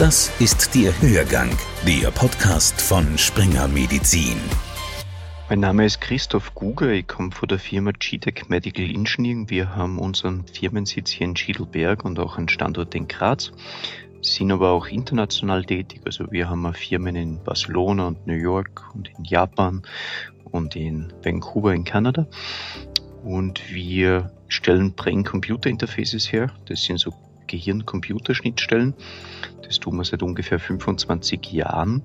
Das ist der Hörgang, der Podcast von Springer Medizin. Mein Name ist Christoph Guger, ich komme von der Firma GTEC Medical Engineering. Wir haben unseren Firmensitz hier in Schiedelberg und auch einen Standort in Graz, sind aber auch international tätig. Also wir haben Firmen in Barcelona und New York und in Japan und in Vancouver in Kanada. Und wir stellen Brain-Computer-Interfaces her. Das sind so Gehirn-Computer-Schnittstellen. Das tun wir seit ungefähr 25 Jahren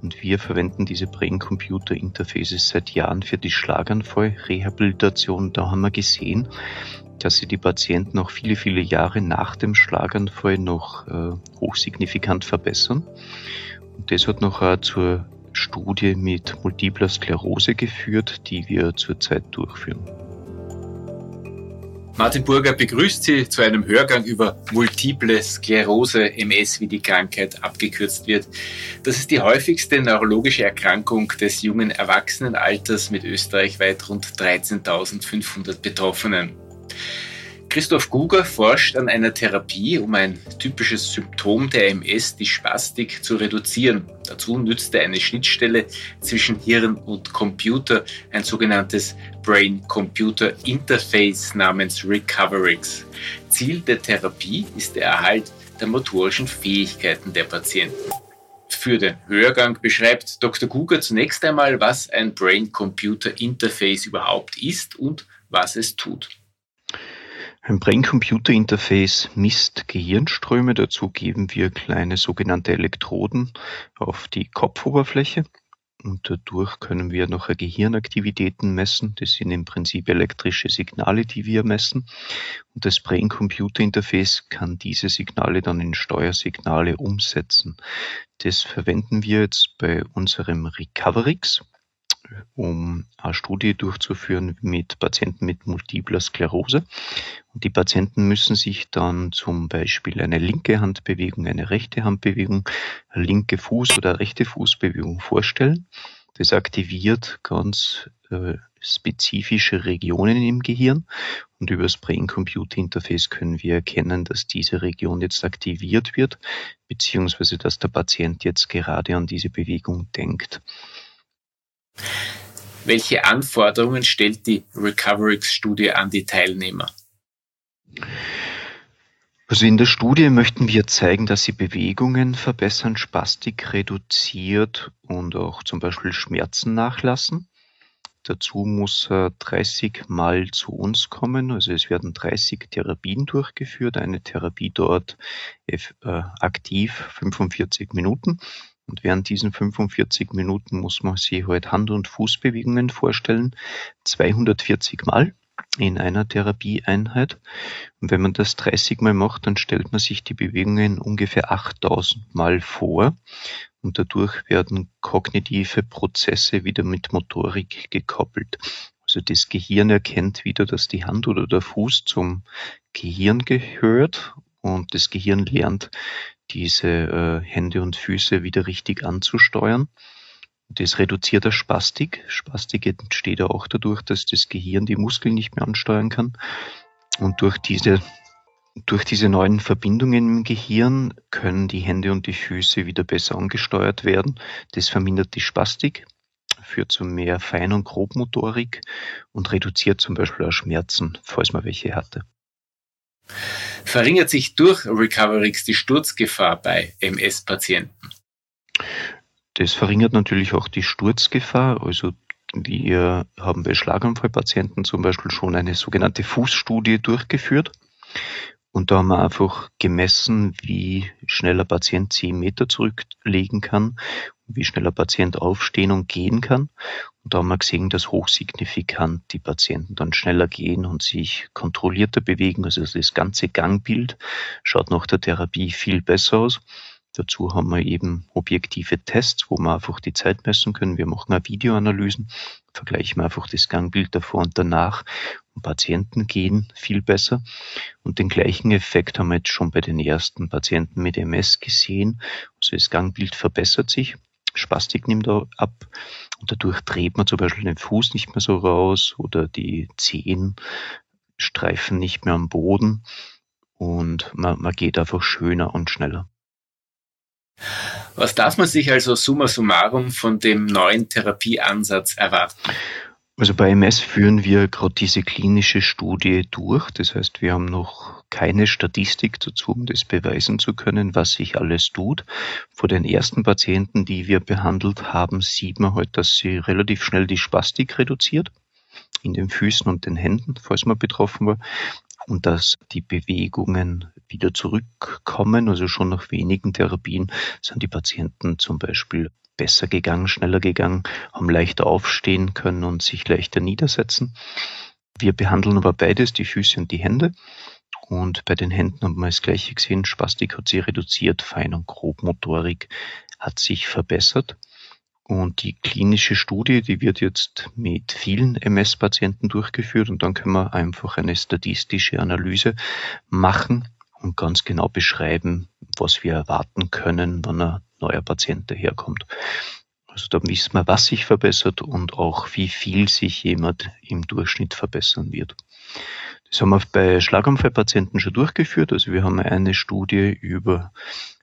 und wir verwenden diese Brain-Computer-Interfaces seit Jahren für die Schlaganfall-Rehabilitation. Da haben wir gesehen, dass sie die Patienten auch viele, viele Jahre nach dem Schlaganfall noch äh, hochsignifikant verbessern. Und das hat noch äh, zur Studie mit Multipler Sklerose geführt, die wir zurzeit durchführen. Martin Burger begrüßt Sie zu einem Hörgang über multiple Sklerose, MS, wie die Krankheit abgekürzt wird. Das ist die häufigste neurologische Erkrankung des jungen Erwachsenenalters mit österreichweit rund 13.500 Betroffenen. Christoph Guger forscht an einer Therapie, um ein typisches Symptom der MS, die Spastik, zu reduzieren. Dazu nützt er eine Schnittstelle zwischen Hirn und Computer, ein sogenanntes Brain-Computer Interface namens Recoverix. Ziel der Therapie ist der Erhalt der motorischen Fähigkeiten der Patienten. Für den Hörgang beschreibt Dr. Guger zunächst einmal, was ein Brain-Computer Interface überhaupt ist und was es tut. Ein Brain-Computer-Interface misst Gehirnströme. Dazu geben wir kleine sogenannte Elektroden auf die Kopfoberfläche. Und dadurch können wir noch Gehirnaktivitäten messen. Das sind im Prinzip elektrische Signale, die wir messen. Und das Brain-Computer-Interface kann diese Signale dann in Steuersignale umsetzen. Das verwenden wir jetzt bei unserem Recoverix um eine Studie durchzuführen mit Patienten mit multipler Sklerose. Und die Patienten müssen sich dann zum Beispiel eine linke Handbewegung, eine rechte Handbewegung, linke Fuß- oder rechte Fußbewegung vorstellen. Das aktiviert ganz äh, spezifische Regionen im Gehirn und über das Brain-Computer-Interface können wir erkennen, dass diese Region jetzt aktiviert wird, beziehungsweise dass der Patient jetzt gerade an diese Bewegung denkt. Welche Anforderungen stellt die Recoverix-Studie an die Teilnehmer? Also in der Studie möchten wir zeigen, dass sie Bewegungen verbessern, Spastik reduziert und auch zum Beispiel Schmerzen nachlassen. Dazu muss er 30 Mal zu uns kommen. Also es werden 30 Therapien durchgeführt. Eine Therapie dort äh, aktiv 45 Minuten und während diesen 45 Minuten muss man sich halt Hand- und Fußbewegungen vorstellen, 240 Mal in einer Therapieeinheit. Und wenn man das 30 Mal macht, dann stellt man sich die Bewegungen ungefähr 8000 Mal vor. Und dadurch werden kognitive Prozesse wieder mit Motorik gekoppelt. Also das Gehirn erkennt wieder, dass die Hand oder der Fuß zum Gehirn gehört und das Gehirn lernt, diese äh, Hände und Füße wieder richtig anzusteuern. Das reduziert der Spastik. Spastik entsteht ja auch dadurch, dass das Gehirn die Muskeln nicht mehr ansteuern kann. Und durch diese, durch diese neuen Verbindungen im Gehirn können die Hände und die Füße wieder besser angesteuert werden. Das vermindert die Spastik, führt zu mehr Fein- und Grobmotorik und reduziert zum Beispiel auch Schmerzen, falls man welche hatte. Verringert sich durch Recoverix die Sturzgefahr bei MS-Patienten? Das verringert natürlich auch die Sturzgefahr. Also wir haben bei Schlaganfallpatienten zum Beispiel schon eine sogenannte Fußstudie durchgeführt. Und da haben wir einfach gemessen, wie schnell ein Patient zehn Meter zurücklegen kann, wie schnell ein Patient aufstehen und gehen kann. Und da haben wir gesehen, dass hochsignifikant die Patienten dann schneller gehen und sich kontrollierter bewegen. Also das ganze Gangbild schaut nach der Therapie viel besser aus. Dazu haben wir eben objektive Tests, wo wir einfach die Zeit messen können. Wir machen auch Videoanalysen, vergleichen wir einfach das Gangbild davor und danach. Und Patienten gehen viel besser. Und den gleichen Effekt haben wir jetzt schon bei den ersten Patienten mit MS gesehen. Also das Gangbild verbessert sich. Spastik nimmt ab und dadurch dreht man zum Beispiel den Fuß nicht mehr so raus oder die Zehen streifen nicht mehr am Boden und man, man geht einfach schöner und schneller. Was darf man sich also summa summarum von dem neuen Therapieansatz erwarten? Also bei MS führen wir gerade diese klinische Studie durch. Das heißt, wir haben noch keine Statistik dazu, um das beweisen zu können, was sich alles tut. Vor den ersten Patienten, die wir behandelt haben, sieht man halt, dass sie relativ schnell die Spastik reduziert in den Füßen und den Händen, falls man betroffen war, und dass die Bewegungen wieder zurückkommen. Also schon nach wenigen Therapien sind die Patienten zum Beispiel besser gegangen, schneller gegangen, haben leichter aufstehen können und sich leichter niedersetzen. Wir behandeln aber beides, die Füße und die Hände. Und bei den Händen haben wir das Gleiche gesehen. Spastik hat sich reduziert, Fein- und Grobmotorik hat sich verbessert. Und die klinische Studie, die wird jetzt mit vielen MS-Patienten durchgeführt und dann können wir einfach eine statistische Analyse machen und ganz genau beschreiben, was wir erwarten können, wenn ein neuer Patient daherkommt. Also da wissen wir, was sich verbessert und auch wie viel sich jemand im Durchschnitt verbessern wird. Das haben wir bei Schlaganfallpatienten schon durchgeführt. Also wir haben eine Studie über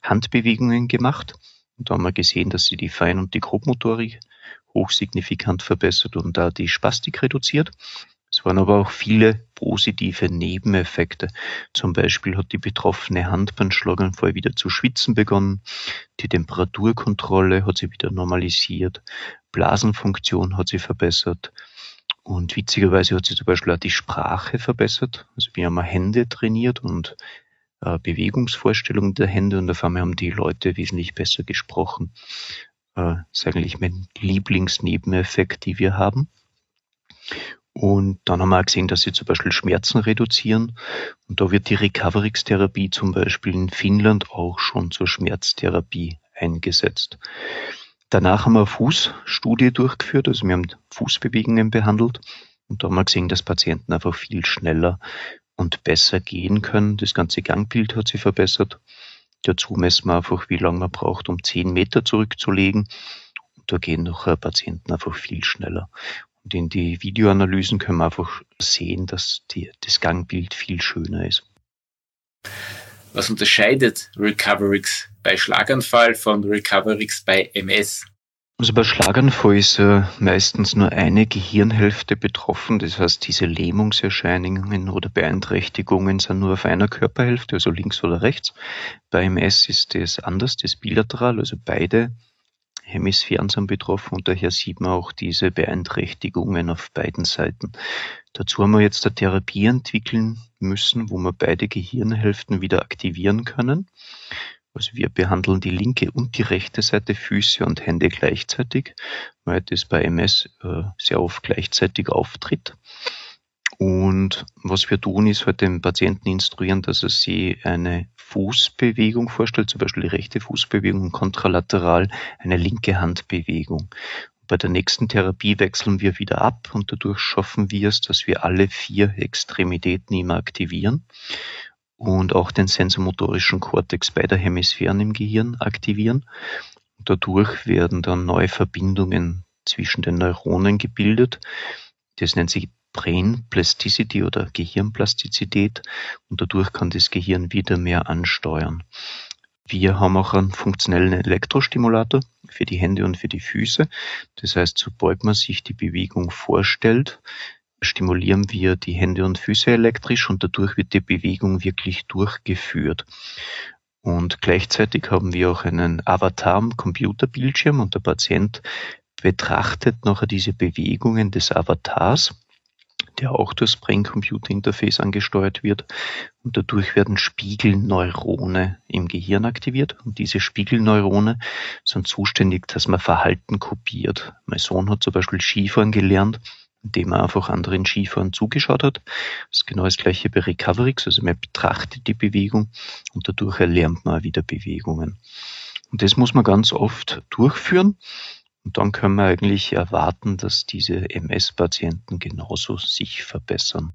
Handbewegungen gemacht. Und da haben wir gesehen, dass sie die Fein- und die Grobmotorik hochsignifikant verbessert und da die Spastik reduziert. Es waren aber auch viele positive Nebeneffekte. Zum Beispiel hat die betroffene Hand beim Schlaganfall wieder zu schwitzen begonnen. Die Temperaturkontrolle hat sie wieder normalisiert. Blasenfunktion hat sie verbessert. Und witzigerweise hat sie zum Beispiel auch die Sprache verbessert. Also wir haben Hände trainiert und äh, Bewegungsvorstellungen der Hände und auf einmal haben die Leute wesentlich besser gesprochen. Äh, ist eigentlich mein Lieblingsnebeneffekt, die wir haben. Und dann haben wir auch gesehen, dass sie zum Beispiel Schmerzen reduzieren. Und da wird die Recoverix-Therapie zum Beispiel in Finnland auch schon zur Schmerztherapie eingesetzt. Danach haben wir eine Fußstudie durchgeführt, also wir haben Fußbewegungen behandelt. Und da haben wir gesehen, dass Patienten einfach viel schneller und besser gehen können. Das ganze Gangbild hat sich verbessert. Dazu messen wir einfach, wie lange man braucht, um zehn Meter zurückzulegen. Und da gehen noch Patienten einfach viel schneller. Und in die Videoanalysen können wir einfach sehen, dass die, das Gangbild viel schöner ist. Was unterscheidet Recoverix bei Schlaganfall von Recoverix bei MS? Also bei Schlaganfall ist äh, meistens nur eine Gehirnhälfte betroffen. Das heißt, diese Lähmungserscheinungen oder Beeinträchtigungen sind nur auf einer Körperhälfte, also links oder rechts. Bei MS ist das anders, das bilateral, also beide Hemisphären sind betroffen und daher sieht man auch diese Beeinträchtigungen auf beiden Seiten. Dazu haben wir jetzt eine Therapie entwickeln müssen, wo wir beide Gehirnhälften wieder aktivieren können. Also wir behandeln die linke und die rechte Seite, Füße und Hände gleichzeitig, weil das bei MS äh, sehr oft gleichzeitig auftritt. Und was wir tun, ist halt den Patienten instruieren, dass er sich eine Fußbewegung vorstellt, zum Beispiel die rechte Fußbewegung und kontralateral eine linke Handbewegung. Bei der nächsten Therapie wechseln wir wieder ab und dadurch schaffen wir es, dass wir alle vier Extremitäten immer aktivieren und auch den sensomotorischen Kortex beider Hemisphären im Gehirn aktivieren. Und dadurch werden dann neue Verbindungen zwischen den Neuronen gebildet. Das nennt sich Brain Plasticity oder Gehirnplastizität und dadurch kann das Gehirn wieder mehr ansteuern. Wir haben auch einen funktionellen Elektrostimulator für die Hände und für die Füße. Das heißt, sobald man sich die Bewegung vorstellt, stimulieren wir die Hände und Füße elektrisch und dadurch wird die Bewegung wirklich durchgeführt. Und gleichzeitig haben wir auch einen Avatar am Computerbildschirm und der Patient betrachtet nachher diese Bewegungen des Avatars der auch durchs Brain-Computer-Interface angesteuert wird. Und dadurch werden Spiegelneurone im Gehirn aktiviert. Und diese Spiegelneurone sind zuständig, dass man Verhalten kopiert. Mein Sohn hat zum Beispiel Skifahren gelernt, indem er einfach anderen Skifahren zugeschaut hat. Das ist genau das gleiche bei Recoverix. Also man betrachtet die Bewegung und dadurch erlernt man wieder Bewegungen. Und das muss man ganz oft durchführen. Und dann können wir eigentlich erwarten, dass diese MS-Patienten genauso sich verbessern.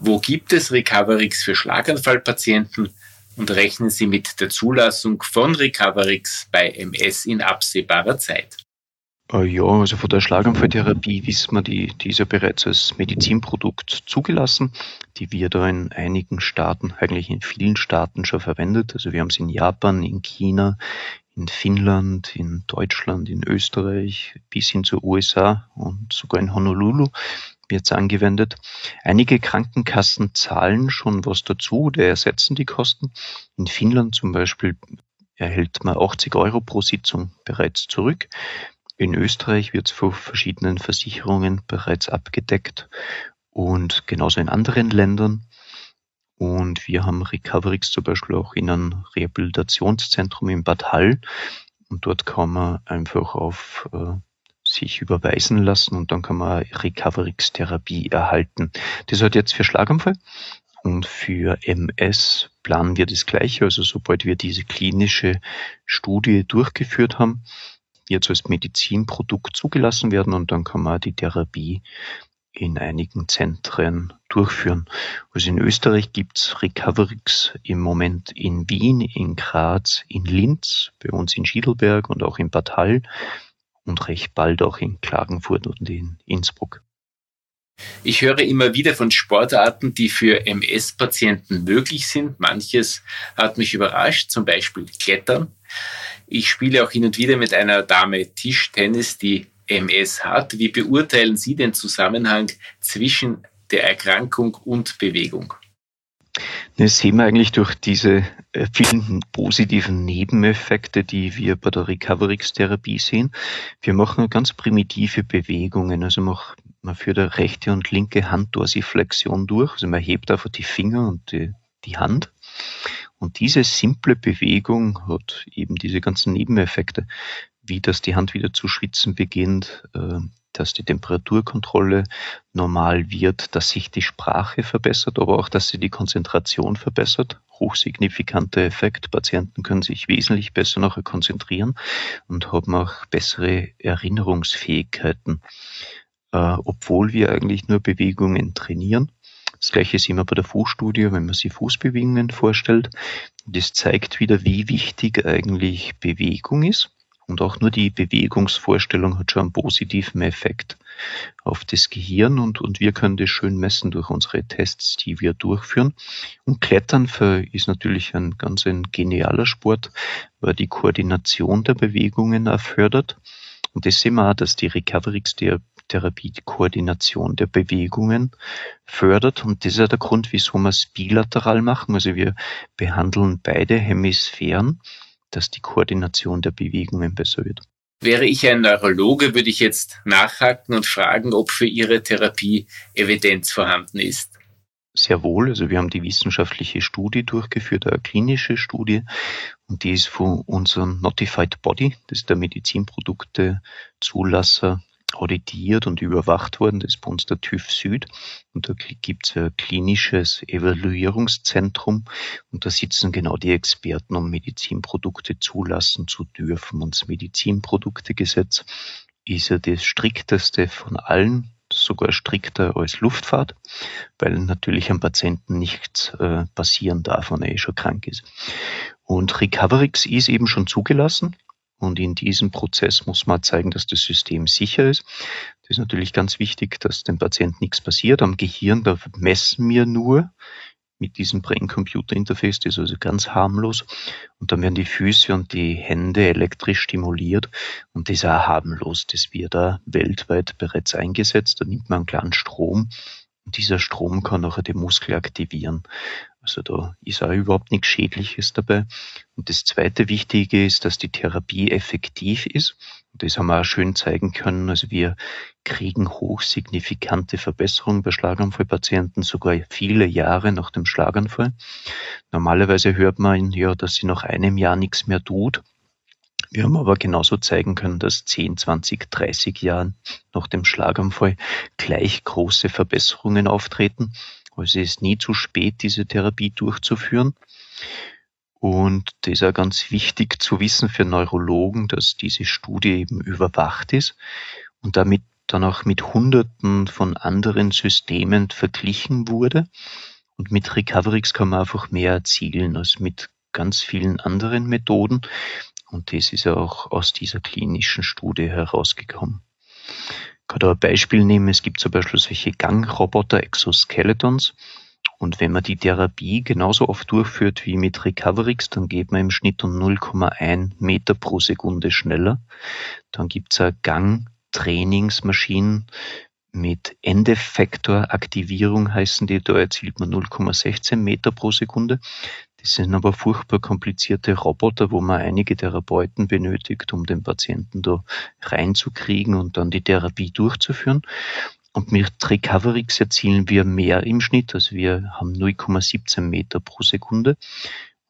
Wo gibt es Recoverix für Schlaganfallpatienten und rechnen Sie mit der Zulassung von Recoverix bei MS in absehbarer Zeit? Äh, ja, also von der Schlaganfalltherapie wissen wir, die, die ist ja bereits als Medizinprodukt zugelassen. Die wird da in einigen Staaten, eigentlich in vielen Staaten schon verwendet. Also wir haben es in Japan, in China, in Finnland, in Deutschland, in Österreich, bis hin zu USA und sogar in Honolulu wird es angewendet. Einige Krankenkassen zahlen schon was dazu oder ersetzen die Kosten. In Finnland zum Beispiel erhält man 80 Euro pro Sitzung bereits zurück. In Österreich wird es von verschiedenen Versicherungen bereits abgedeckt und genauso in anderen Ländern. Und wir haben Recoverix zum Beispiel auch in einem Rehabilitationszentrum in Bad Hall. Und dort kann man einfach auf äh, sich überweisen lassen und dann kann man Recoverix-Therapie erhalten. Das hat jetzt für Schlaganfall und für MS planen wir das Gleiche. Also sobald wir diese klinische Studie durchgeführt haben, jetzt als Medizinprodukt zugelassen werden und dann kann man die Therapie in einigen Zentren durchführen. Also in Österreich gibt's Recoverix im Moment in Wien, in Graz, in Linz, bei uns in Schiedelberg und auch in Bad Hall und recht bald auch in Klagenfurt und in Innsbruck. Ich höre immer wieder von Sportarten, die für MS-Patienten möglich sind. Manches hat mich überrascht, zum Beispiel Klettern. Ich spiele auch hin und wieder mit einer Dame Tischtennis, die MS hat. Wie beurteilen Sie den Zusammenhang zwischen der Erkrankung und Bewegung? Das sehen wir eigentlich durch diese äh, vielen positiven Nebeneffekte, die wir bei der Recoverix-Therapie sehen. Wir machen ganz primitive Bewegungen. Also man führt eine rechte und linke Handdorsiflexion durch. Also man hebt einfach die Finger und die, die Hand. Und diese simple Bewegung hat eben diese ganzen Nebeneffekte, wie dass die Hand wieder zu schwitzen beginnt, äh, dass die Temperaturkontrolle normal wird, dass sich die Sprache verbessert, aber auch, dass sie die Konzentration verbessert. Hochsignifikanter Effekt. Patienten können sich wesentlich besser nachher konzentrieren und haben auch bessere Erinnerungsfähigkeiten, äh, obwohl wir eigentlich nur Bewegungen trainieren. Das gleiche sehen wir bei der Fußstudie, wenn man sich Fußbewegungen vorstellt. Das zeigt wieder, wie wichtig eigentlich Bewegung ist. Und auch nur die Bewegungsvorstellung hat schon einen positiven Effekt auf das Gehirn und, und wir können das schön messen durch unsere Tests, die wir durchführen. Und Klettern für, ist natürlich ein ganz ein genialer Sport, weil die Koordination der Bewegungen erfördert. Und das sehen wir auch, dass die Recoverix-Therapie die Koordination der Bewegungen fördert. Und das ist ja der Grund, wieso wir es bilateral machen. Also wir behandeln beide Hemisphären dass die Koordination der Bewegungen besser wird. Wäre ich ein Neurologe, würde ich jetzt nachhaken und fragen, ob für Ihre Therapie Evidenz vorhanden ist. Sehr wohl. Also wir haben die wissenschaftliche Studie durchgeführt, eine klinische Studie, und die ist von unserem Notified Body, das ist der Medizinprodukte-Zulasser auditiert und überwacht worden. Das ist bei uns der TÜV Süd. Und da gibt es ein klinisches Evaluierungszentrum. Und da sitzen genau die Experten, um Medizinprodukte zulassen zu dürfen. Und das Medizinproduktegesetz ist ja das strikteste von allen, sogar strikter als Luftfahrt, weil natürlich am Patienten nichts äh, passieren darf, wenn er eh schon krank ist. Und Recoverix ist eben schon zugelassen und in diesem Prozess muss man zeigen, dass das System sicher ist. Das ist natürlich ganz wichtig, dass dem Patienten nichts passiert. Am Gehirn, da messen wir nur mit diesem Brain-Computer-Interface, das ist also ganz harmlos. Und dann werden die Füße und die Hände elektrisch stimuliert und das ist auch harmlos. Das wird da weltweit bereits eingesetzt. Da nimmt man einen kleinen Strom und dieser Strom kann nachher den Muskel aktivieren. Also da ist auch überhaupt nichts Schädliches dabei. Und das zweite Wichtige ist, dass die Therapie effektiv ist. Und das haben wir auch schön zeigen können. Also wir kriegen hochsignifikante Verbesserungen bei Schlaganfallpatienten, sogar viele Jahre nach dem Schlaganfall. Normalerweise hört man ja, dass sie nach einem Jahr nichts mehr tut. Wir haben aber genauso zeigen können, dass 10, 20, 30 Jahren nach dem Schlaganfall gleich große Verbesserungen auftreten. Also es ist nie zu spät, diese Therapie durchzuführen. Und das ist auch ganz wichtig zu wissen für Neurologen, dass diese Studie eben überwacht ist und damit dann auch mit Hunderten von anderen Systemen verglichen wurde. Und mit Recoverix kann man einfach mehr erzielen als mit ganz vielen anderen Methoden. Und das ist auch aus dieser klinischen Studie herausgekommen. Kann da ein Beispiel nehmen. Es gibt zum Beispiel solche Gangroboter, Exoskeletons. Und wenn man die Therapie genauso oft durchführt wie mit Recoverix, dann geht man im Schnitt um 0,1 Meter pro Sekunde schneller. Dann gibt's eine Gangtrainingsmaschine mit Endeffektoraktivierung heißen die, da erzielt man 0,16 Meter pro Sekunde. Das sind aber furchtbar komplizierte Roboter, wo man einige Therapeuten benötigt, um den Patienten da reinzukriegen und dann die Therapie durchzuführen. Und mit Recoverix erzielen wir mehr im Schnitt, also wir haben 0,17 Meter pro Sekunde.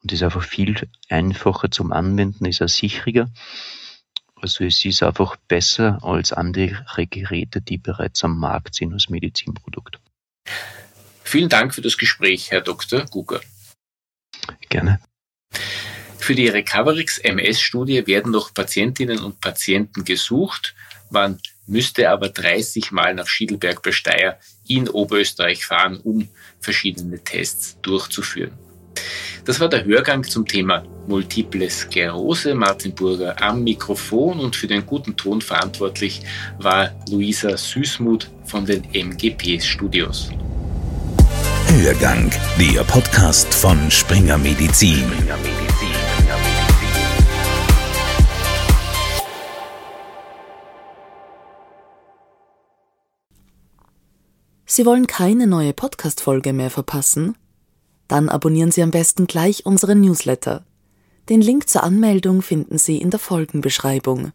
Und das ist einfach viel einfacher zum Anwenden, ist auch sicherer. Also es ist einfach besser als andere Geräte, die bereits am Markt sind als Medizinprodukt. Vielen Dank für das Gespräch, Herr Dr. Guger. Gerne. Für die Recoverix MS-Studie werden noch Patientinnen und Patienten gesucht. Man müsste aber 30 Mal nach Schiedelberg bei Steyr in Oberösterreich fahren, um verschiedene Tests durchzuführen. Das war der Hörgang zum Thema Multiple Sklerose. Martin Burger am Mikrofon und für den guten Ton verantwortlich war Luisa Süßmuth von den MGP Studios. Hörgang, der Podcast von. Springer Medizin. Sie wollen keine neue Podcast-Folge mehr verpassen? Dann abonnieren Sie am besten gleich unseren Newsletter. Den Link zur Anmeldung finden Sie in der Folgenbeschreibung.